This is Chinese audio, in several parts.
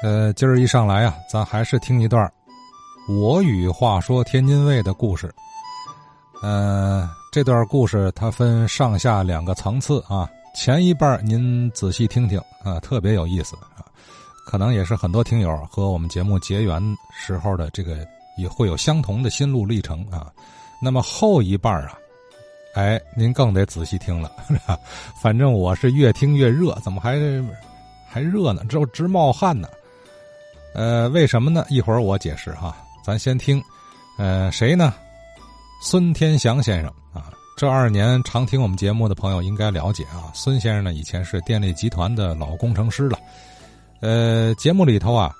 呃，今儿一上来啊，咱还是听一段我与话说天津卫的故事。呃，这段故事它分上下两个层次啊。前一半您仔细听听啊，特别有意思啊，可能也是很多听友和我们节目结缘时候的这个也会有相同的心路历程啊。那么后一半啊，哎，您更得仔细听了，反正我是越听越热，怎么还还热呢？这直冒汗呢。呃，为什么呢？一会儿我解释哈。咱先听，呃，谁呢？孙天祥先生啊。这二年常听我们节目的朋友应该了解啊。孙先生呢，以前是电力集团的老工程师了。呃，节目里头啊，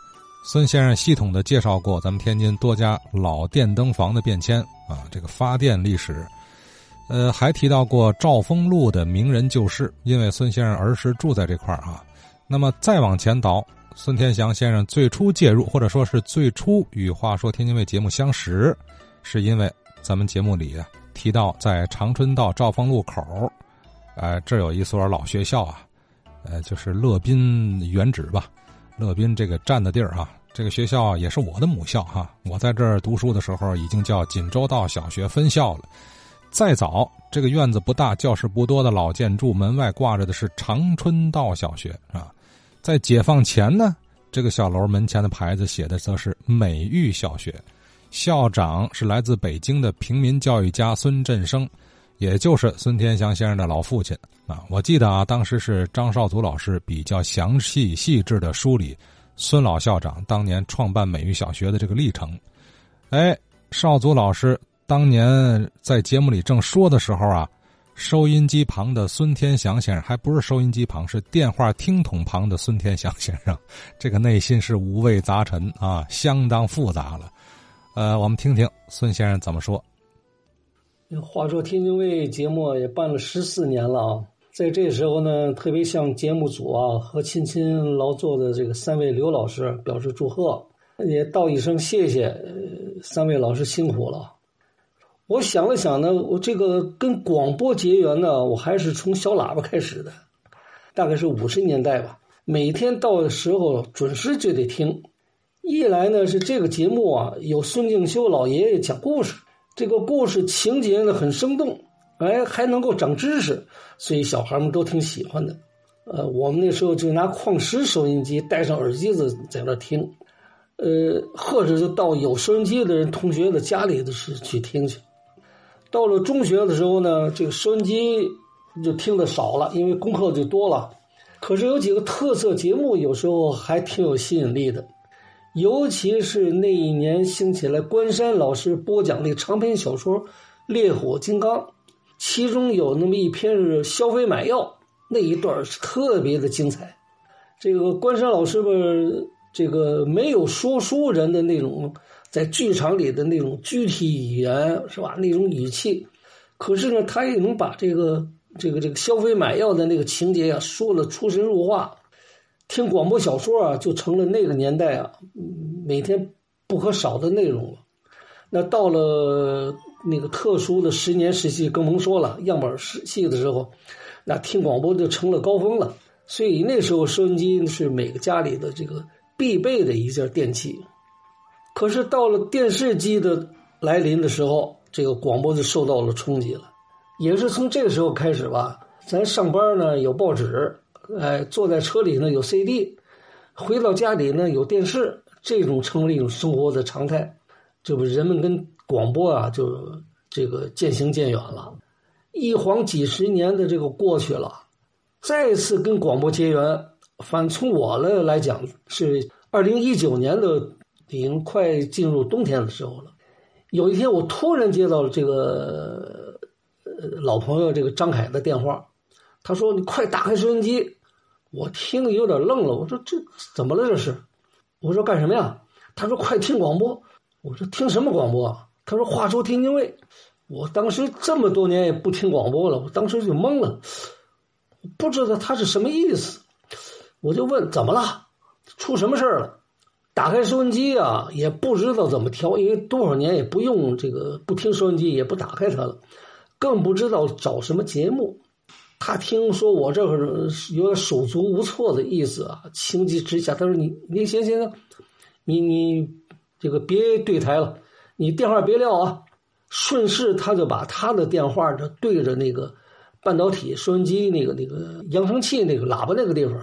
孙先生系统的介绍过咱们天津多家老电灯房的变迁啊，这个发电历史。呃，还提到过兆丰路的名人旧事，因为孙先生儿时住在这块儿啊。那么再往前倒。孙天祥先生最初介入，或者说是最初与《话说天津卫》节目相识，是因为咱们节目里啊提到，在长春道兆丰路口，呃，这有一所老学校啊，呃，就是乐宾原址吧，乐宾这个站的地儿啊，这个学校也是我的母校哈。我在这儿读书的时候，已经叫锦州道小学分校了。再早，这个院子不大，教室不多的老建筑，门外挂着的是长春道小学啊。在解放前呢，这个小楼门前的牌子写的则是美育小学，校长是来自北京的平民教育家孙振生，也就是孙天祥先生的老父亲啊。我记得啊，当时是张少祖老师比较详细细致的梳理孙老校长当年创办美育小学的这个历程。哎，少祖老师当年在节目里正说的时候啊。收音机旁的孙天祥先生，还不是收音机旁，是电话听筒旁的孙天祥先生。这个内心是五味杂陈啊，相当复杂了。呃，我们听听孙先生怎么说。话说天津卫节目也办了十四年了啊，在这时候呢，特别向节目组啊和辛勤劳作的这个三位刘老师表示祝贺，也道一声谢谢，三位老师辛苦了。我想了想呢，我这个跟广播结缘呢，我还是从小喇叭开始的，大概是五十年代吧。每天到的时候准时就得听。一来呢是这个节目啊，有孙敬修老爷爷讲故事，这个故事情节呢很生动，哎还能够长知识，所以小孩们都挺喜欢的。呃，我们那时候就拿矿石收音机，戴上耳机子在那听，呃，或者就到有收音机的人同学的家里的是去听去。到了中学的时候呢，这个收音机就听的少了，因为功课就多了。可是有几个特色节目，有时候还挺有吸引力的，尤其是那一年兴起来关山老师播讲的长篇小说《烈火金刚》，其中有那么一篇是消费买药那一段是特别的精彩。这个关山老师吧，这个没有说书人的那种。在剧场里的那种具体语言是吧？那种语气，可是呢，他也能把这个这个这个消费买药的那个情节啊说了出神入化。听广播小说啊，就成了那个年代啊每天不可少的内容了。那到了那个特殊的十年时期，更甭说了，样板戏的时候，那听广播就成了高峰了。所以那时候收音机是每个家里的这个必备的一件电器。可是到了电视机的来临的时候，这个广播就受到了冲击了。也是从这个时候开始吧，咱上班呢有报纸，哎，坐在车里呢有 CD，回到家里呢有电视，这种成为一种生活的常态。这不，人们跟广播啊就这个渐行渐远了。一晃几十年的这个过去了，再次跟广播结缘，反从我了来讲是二零一九年的。已经快进入冬天的时候了。有一天，我突然接到了这个呃老朋友这个张凯的电话，他说：“你快打开收音机。”我听的有点愣了，我说：“这怎么了？这是？”我说：“干什么呀？”他说：“快听广播。”我说：“听什么广播？”啊？他说：“话说天津卫。”我当时这么多年也不听广播了，我当时就懵了，不知道他是什么意思。我就问：“怎么了？出什么事儿了？”打开收音机啊，也不知道怎么调，因为多少年也不用这个，不听收音机，也不打开它了，更不知道找什么节目。他听说我这会儿有点手足无措的意思啊，情急之下，他说：“你你行行行，你你这个别对台了，你电话别撂啊。”顺势他就把他的电话就对着那个半导体收音机那个那个扬声器那个喇叭那个地方，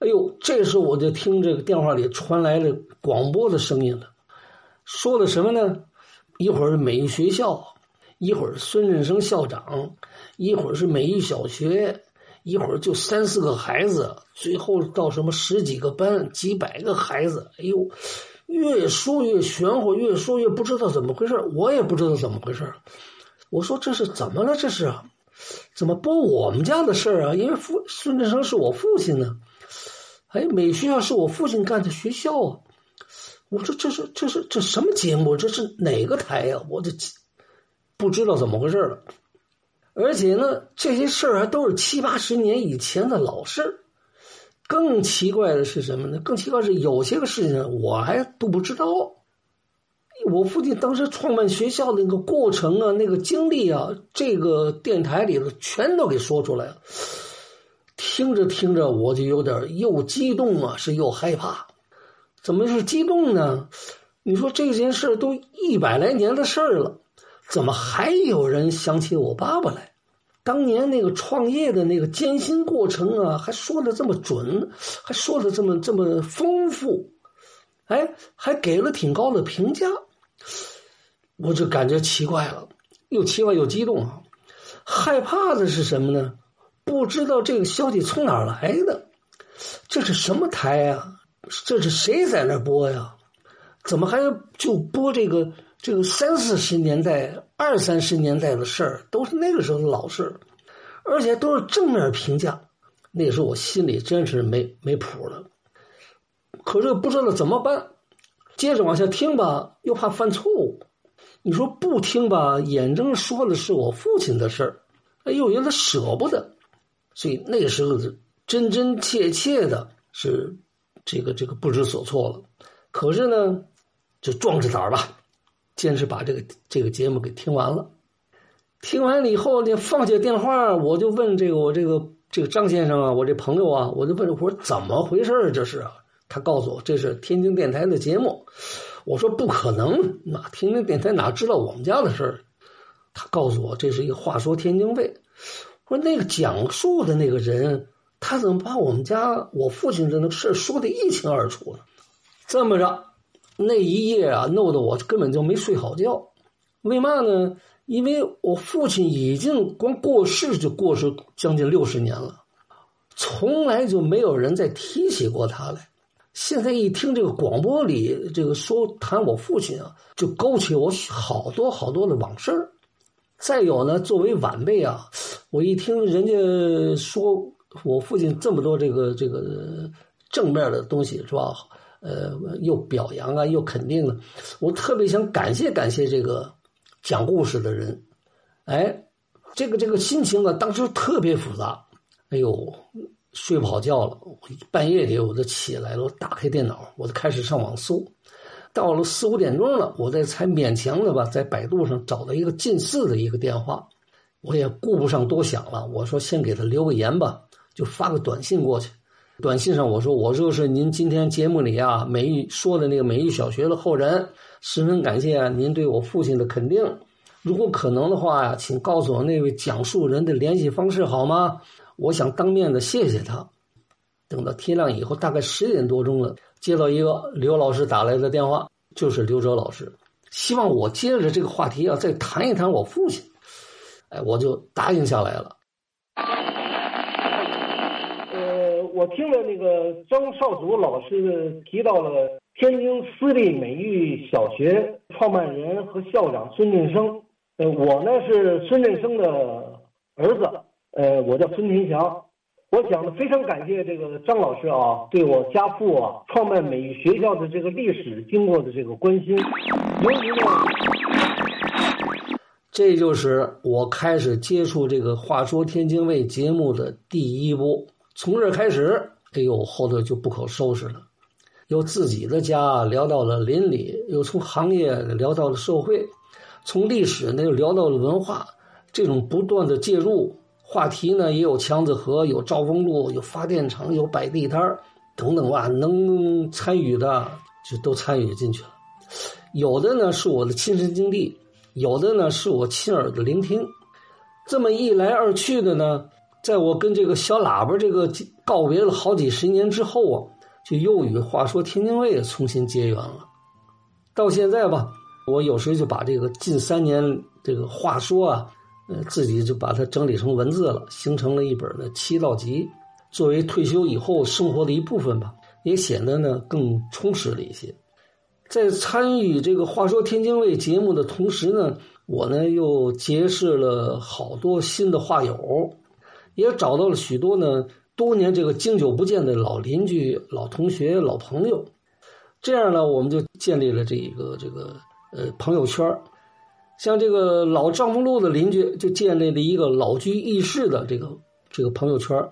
哎呦，这时候我就听这个电话里传来了广播的声音了，说的什么呢？一会儿美育学校，一会儿孙振生校长，一会儿是美育小学，一会儿就三四个孩子，最后到什么十几个班，几百个孩子，哎呦。越说越玄乎，越说越不知道怎么回事我也不知道怎么回事我说这是怎么了？这是怎么播我们家的事儿啊？因为父孙振生是我父亲呢。哎，美学校是我父亲干的学校啊。我说这是这是这什么节目？这是哪个台呀？我这不知道怎么回事了。而且呢，这些事儿还都是七八十年以前的老事。更奇怪的是什么呢？更奇怪是有些个事情我还都不知道。我父亲当时创办学校的那个过程啊，那个经历啊，这个电台里头全都给说出来了。听着听着，我就有点又激动啊，是又害怕。怎么是激动呢？你说这件事都一百来年的事儿了，怎么还有人想起我爸爸来？当年那个创业的那个艰辛过程啊，还说的这么准，还说的这么这么丰富，哎，还给了挺高的评价，我就感觉奇怪了，又奇怪又激动啊！害怕的是什么呢？不知道这个消息从哪儿来的，这是什么台呀？这是谁在那播呀？怎么还就播这个？这个三四十年代、二三十年代的事儿，都是那个时候的老事，而且都是正面评价。那时候我心里真是没没谱了，可是不知道怎么办。接着往下听吧，又怕犯错误。你说不听吧，眼睁说的是我父亲的事儿，哎呦，有点舍不得。所以那时候真真切切的是这个这个不知所措了。可是呢，就壮着胆儿吧。坚持把这个这个节目给听完了，听完了以后呢，放下电话，我就问这个我这个这个张先生啊，我这朋友啊，我就问我说怎么回事这是？他告诉我这是天津电台的节目。我说不可能，那天津电台哪知道我们家的事儿？他告诉我这是一个话说天津卫。我说那个讲述的那个人，他怎么把我们家我父亲的那个事说的一清二楚呢？这么着。那一夜啊，弄得我根本就没睡好觉。为嘛呢？因为我父亲已经光过世就过世将近六十年了，从来就没有人再提起过他来。现在一听这个广播里这个说谈我父亲啊，就勾起我好多好多的往事。再有呢，作为晚辈啊，我一听人家说我父亲这么多这个这个正面的东西，是吧？呃，又表扬啊，又肯定了，我特别想感谢感谢这个讲故事的人，哎，这个这个心情啊，当时特别复杂，哎呦，睡不好觉了，半夜里我就起来了，我打开电脑，我就开始上网搜，到了四五点钟了，我这才勉强的吧，在百度上找到一个近似的一个电话，我也顾不上多想了，我说先给他留个言吧，就发个短信过去。短信上我说我就是您今天节目里啊美玉说的那个美玉小学的后人，十分感谢您对我父亲的肯定。如果可能的话呀，请告诉我那位讲述人的联系方式好吗？我想当面的谢谢他。等到天亮以后，大概十点多钟了，接到一个刘老师打来的电话，就是刘哲老师，希望我接着这个话题啊再谈一谈我父亲。哎，我就答应下来了。呃我听了那个张少祖老师提到了天津私立美育小学创办人和校长孙振生，呃，我呢是孙振生的儿子，呃，我叫孙天祥。我讲的非常感谢这个张老师啊，对我家父啊创办美育学校的这个历史经过的这个关心。由于呢，这就是我开始接触这个《话说天津卫》节目的第一步。从这开始，哎呦，后头就不可收拾了。由自己的家聊到了邻里，又从行业聊到了社会，从历史呢又聊到了文化。这种不断的介入，话题呢也有强子河，有兆丰路，有发电厂，有摆地摊等等吧，能参与的就都参与进去了。有的呢是我的亲身经历，有的呢是我亲耳的聆听。这么一来二去的呢，在我跟这个小喇叭这个告别了好几十年之后啊，就又与话说天津卫重新结缘了。到现在吧，我有时就把这个近三年这个话说啊。呃，自己就把它整理成文字了，形成了一本的七道集，作为退休以后生活的一部分吧，也显得呢更充实了一些。在参与这个话说天津卫节目的同时呢，我呢又结识了好多新的话友，也找到了许多呢多年这个经久不见的老邻居、老同学、老朋友。这样呢，我们就建立了这一个这个呃朋友圈像这个老丈夫路的邻居就建立了一个老居易逝的这个这个朋友圈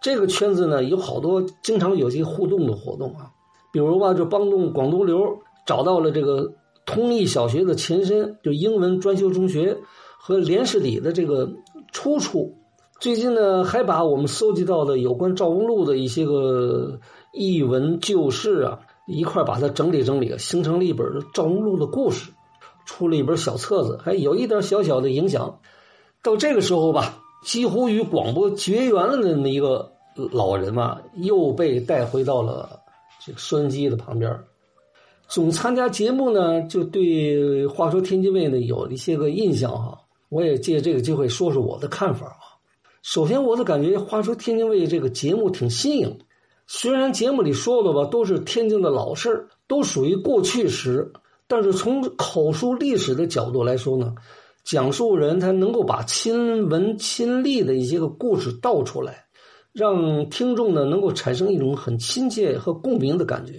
这个圈子呢有好多经常有些互动的活动啊，比如吧，就帮助广东流找到了这个通义小学的前身，就英文专修中学和连氏里的这个出处。最近呢，还把我们搜集到的有关赵公路的一些个译文旧事啊，一块把它整理整理，形成了一本赵公路的故事。出了一本小册子，还有一点小小的影响。到这个时候吧，几乎与广播绝缘了的那么一个老人嘛，又被带回到了这个收音机的旁边。总参加节目呢，就对话说天津卫呢有一些个印象哈。我也借这个机会说说我的看法啊。首先，我的感觉，话说天津卫这个节目挺新颖。虽然节目里说的吧都是天津的老事，都属于过去时。但是从口述历史的角度来说呢，讲述人他能够把亲闻亲历的一些个故事道出来，让听众呢能够产生一种很亲切和共鸣的感觉。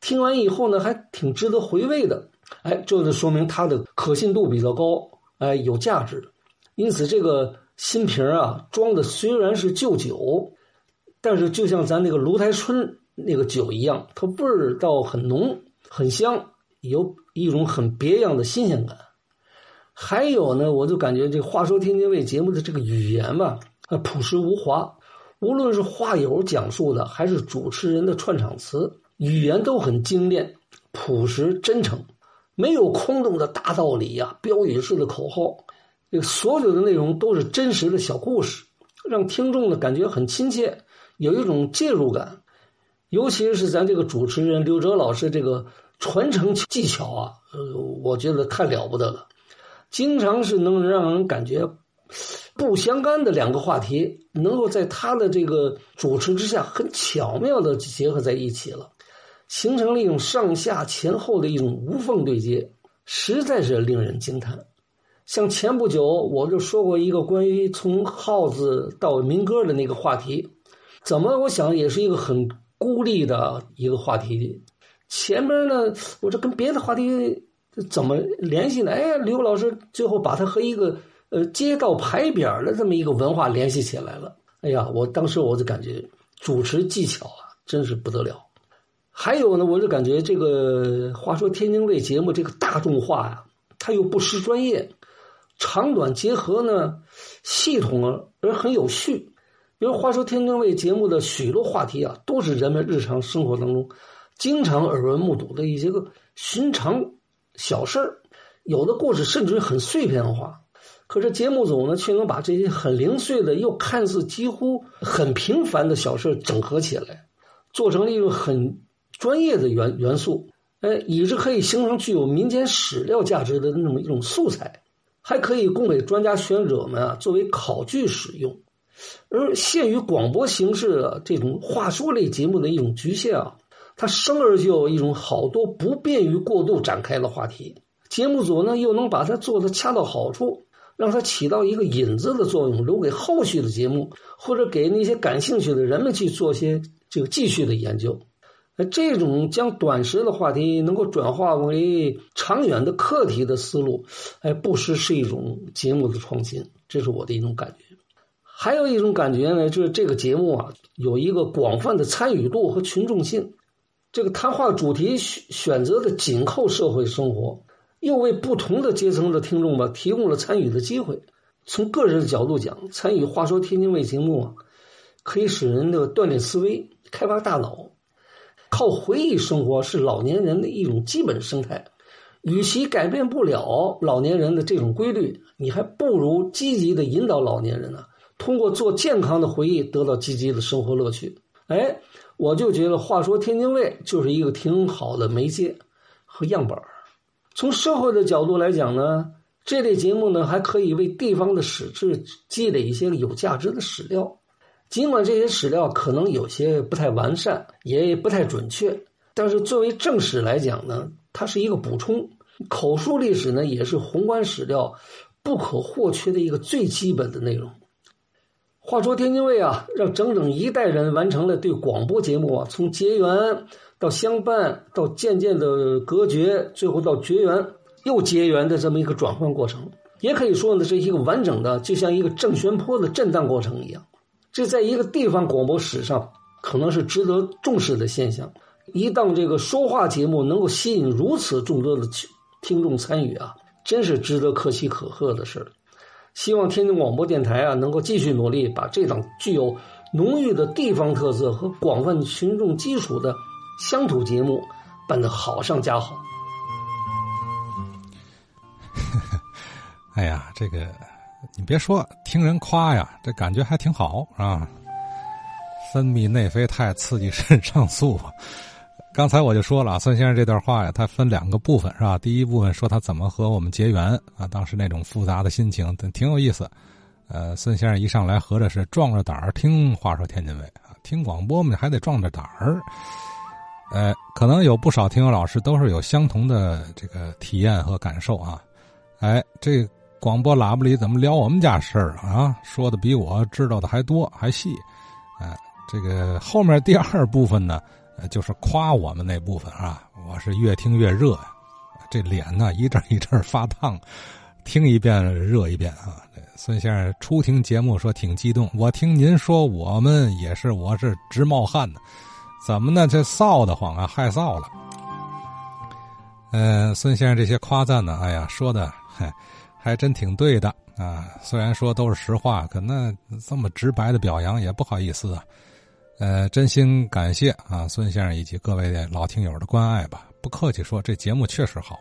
听完以后呢，还挺值得回味的。哎，这就说明它的可信度比较高，哎，有价值。因此，这个新瓶啊，装的虽然是旧酒，但是就像咱那个芦台春那个酒一样，它味儿道很浓，很香。有一种很别样的新鲜感，还有呢，我就感觉这话说天津卫节目的这个语言吧，啊，朴实无华，无论是话友讲述的，还是主持人的串场词，语言都很精炼、朴实、真诚，没有空洞的大道理呀、标语式的口号，这个所有的内容都是真实的小故事，让听众呢感觉很亲切，有一种介入感，尤其是咱这个主持人刘哲老师这个。传承技巧啊，呃，我觉得太了不得了，经常是能让人感觉不相干的两个话题，能够在他的这个主持之下，很巧妙的结合在一起了，形成了一种上下前后的一种无缝对接，实在是令人惊叹。像前不久我就说过一个关于从号子到民歌的那个话题，怎么我想也是一个很孤立的一个话题。前边呢，我这跟别的话题怎么联系呢？哎，刘老师最后把它和一个呃街道牌匾的这么一个文化联系起来了。哎呀，我当时我就感觉主持技巧啊，真是不得了。还有呢，我就感觉这个话说天津卫节目这个大众化呀，它又不失专业，长短结合呢，系统而很有序。比如话说天津卫节目的许多话题啊，都是人们日常生活当中。经常耳闻目睹的一些个寻常小事儿，有的故事甚至于很碎片化，可是节目组呢却能把这些很零碎的又看似几乎很平凡的小事整合起来，做成了一个很专业的元元素，哎，以致可以形成具有民间史料价值的那么一种素材，还可以供给专家学者们啊作为考据使用。而限于广播形式的这种话说类节目的一种局限啊。它生而就有一种好多不便于过度展开的话题，节目组呢又能把它做的恰到好处，让它起到一个引子的作用，留给后续的节目，或者给那些感兴趣的人们去做些这个继续的研究。这种将短时的话题能够转化为长远的课题的思路，哎，不失是一种节目的创新，这是我的一种感觉。还有一种感觉呢，就是这个节目啊有一个广泛的参与度和群众性。这个谈话主题选选择的紧扣社会生活，又为不同的阶层的听众吧提供了参与的机会。从个人的角度讲，参与《话说天津卫》节目啊，可以使人的锻炼思维、开发大脑。靠回忆生活是老年人的一种基本生态。与其改变不了老年人的这种规律，你还不如积极的引导老年人呢，通过做健康的回忆，得到积极的生活乐趣。哎，我就觉得《话说天津卫》就是一个挺好的媒介和样本从社会的角度来讲呢。这类节目呢，还可以为地方的史志积累一些有价值的史料。尽管这些史料可能有些不太完善，也不太准确，但是作为正史来讲呢，它是一个补充。口述历史呢，也是宏观史料不可或缺的一个最基本的内容。话说天津卫啊，让整整一代人完成了对广播节目啊，从结缘到相伴，到渐渐的隔绝，最后到绝缘。又结缘的这么一个转换过程，也可以说呢，是一个完整的，就像一个正弦波的震荡过程一样。这在一个地方广播史上，可能是值得重视的现象。一档这个说话节目能够吸引如此众多的听众参与啊，真是值得可喜可贺的事儿。希望天津广播电台啊，能够继续努力，把这档具有浓郁的地方特色和广泛群众基础的乡土节目办得好上加好。哎呀，这个你别说，听人夸呀，这感觉还挺好啊。分泌内啡肽，刺激肾上素。刚才我就说了，孙先生这段话呀，他分两个部分是吧？第一部分说他怎么和我们结缘啊，当时那种复杂的心情，挺有意思。呃，孙先生一上来合着是壮着胆儿听话说天津卫啊，听广播嘛还得壮着胆儿。呃，可能有不少听友老师都是有相同的这个体验和感受啊。哎，这。广播喇叭里怎么聊我们家事儿啊？说的比我知道的还多还细，哎，这个后面第二部分呢，就是夸我们那部分啊。我是越听越热呀，这脸呢一阵一阵发烫，听一遍热一遍啊。孙先生初听节目说挺激动，我听您说我们也是，我是直冒汗呢。怎么呢？这臊得慌啊，害臊了。嗯，孙先生这些夸赞呢，哎呀，说的。还真挺对的啊！虽然说都是实话，可那这么直白的表扬也不好意思啊。呃，真心感谢啊，孙先生以及各位的老听友的关爱吧。不客气说，这节目确实好。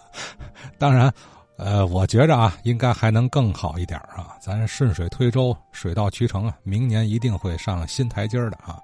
当然，呃，我觉着啊，应该还能更好一点啊。咱顺水推舟，水到渠成啊，明年一定会上新台阶的啊。